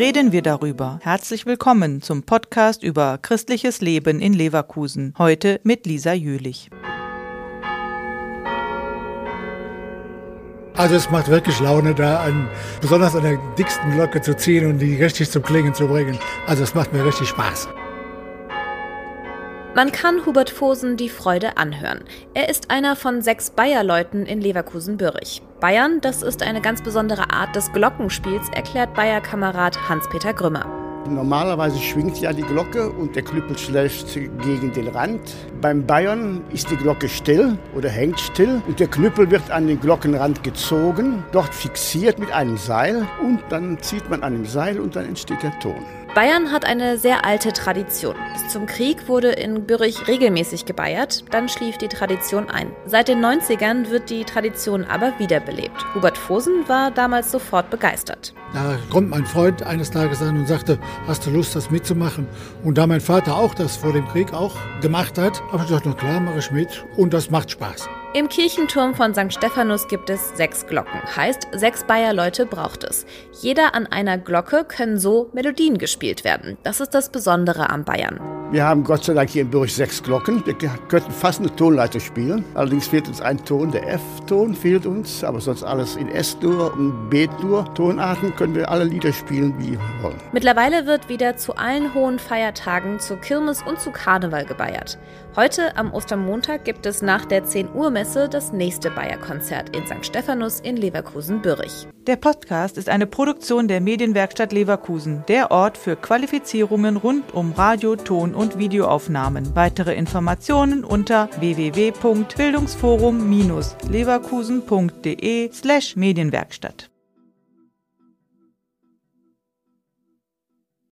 reden wir darüber. Herzlich willkommen zum Podcast über christliches Leben in Leverkusen. Heute mit Lisa Jülich. Also es macht wirklich Laune, da an, besonders an der dicksten Glocke zu ziehen und die richtig zum Klingen zu bringen. Also es macht mir richtig Spaß. Man kann Hubert Fosen die Freude anhören. Er ist einer von sechs Bayerleuten in Leverkusen-Bürich. Bayern, das ist eine ganz besondere Art des Glockenspiels, erklärt Bayer-Kamerad Hans-Peter Grümmer. Normalerweise schwingt ja die Glocke und der Knüppel schlägt gegen den Rand. Beim Bayern ist die Glocke still oder hängt still und der Knüppel wird an den Glockenrand gezogen, dort fixiert mit einem Seil und dann zieht man an dem Seil und dann entsteht der Ton. Bayern hat eine sehr alte Tradition. Bis zum Krieg wurde in Bürich regelmäßig gebeiert, dann schlief die Tradition ein. Seit den 90ern wird die Tradition aber wiederbelebt. Hubert Fosen war damals sofort begeistert. Da kommt mein Freund eines Tages an und sagte, hast du Lust, das mitzumachen? Und da mein Vater auch das vor dem Krieg auch gemacht hat, habe ich gesagt, na klar, mache ich mit und das macht Spaß. Im Kirchenturm von St. Stephanus gibt es sechs Glocken. Heißt, sechs Bayer-Leute braucht es. Jeder an einer Glocke können so Melodien gespielt werden. Das ist das Besondere am Bayern. Wir haben Gott sei Dank hier in Bürich sechs Glocken. Wir könnten fast eine Tonleiter spielen. Allerdings fehlt uns ein Ton, der F-Ton fehlt uns, aber sonst alles in S-Dur und B-Dur. Tonarten können wir alle Lieder spielen, wie wir wollen. Mittlerweile wird wieder zu allen hohen Feiertagen, zu Kirmes und zu Karneval gebeiert. Heute am Ostermontag gibt es nach der 10 Uhr Messe das nächste Bayer-Konzert in St. Stephanus in Leverkusen-Bürich. Der Podcast ist eine Produktion der Medienwerkstatt Leverkusen, der Ort für Qualifizierungen rund um Radio, Ton und Videoaufnahmen. Weitere Informationen unter www.bildungsforum-leverkusen.de slash Medienwerkstatt.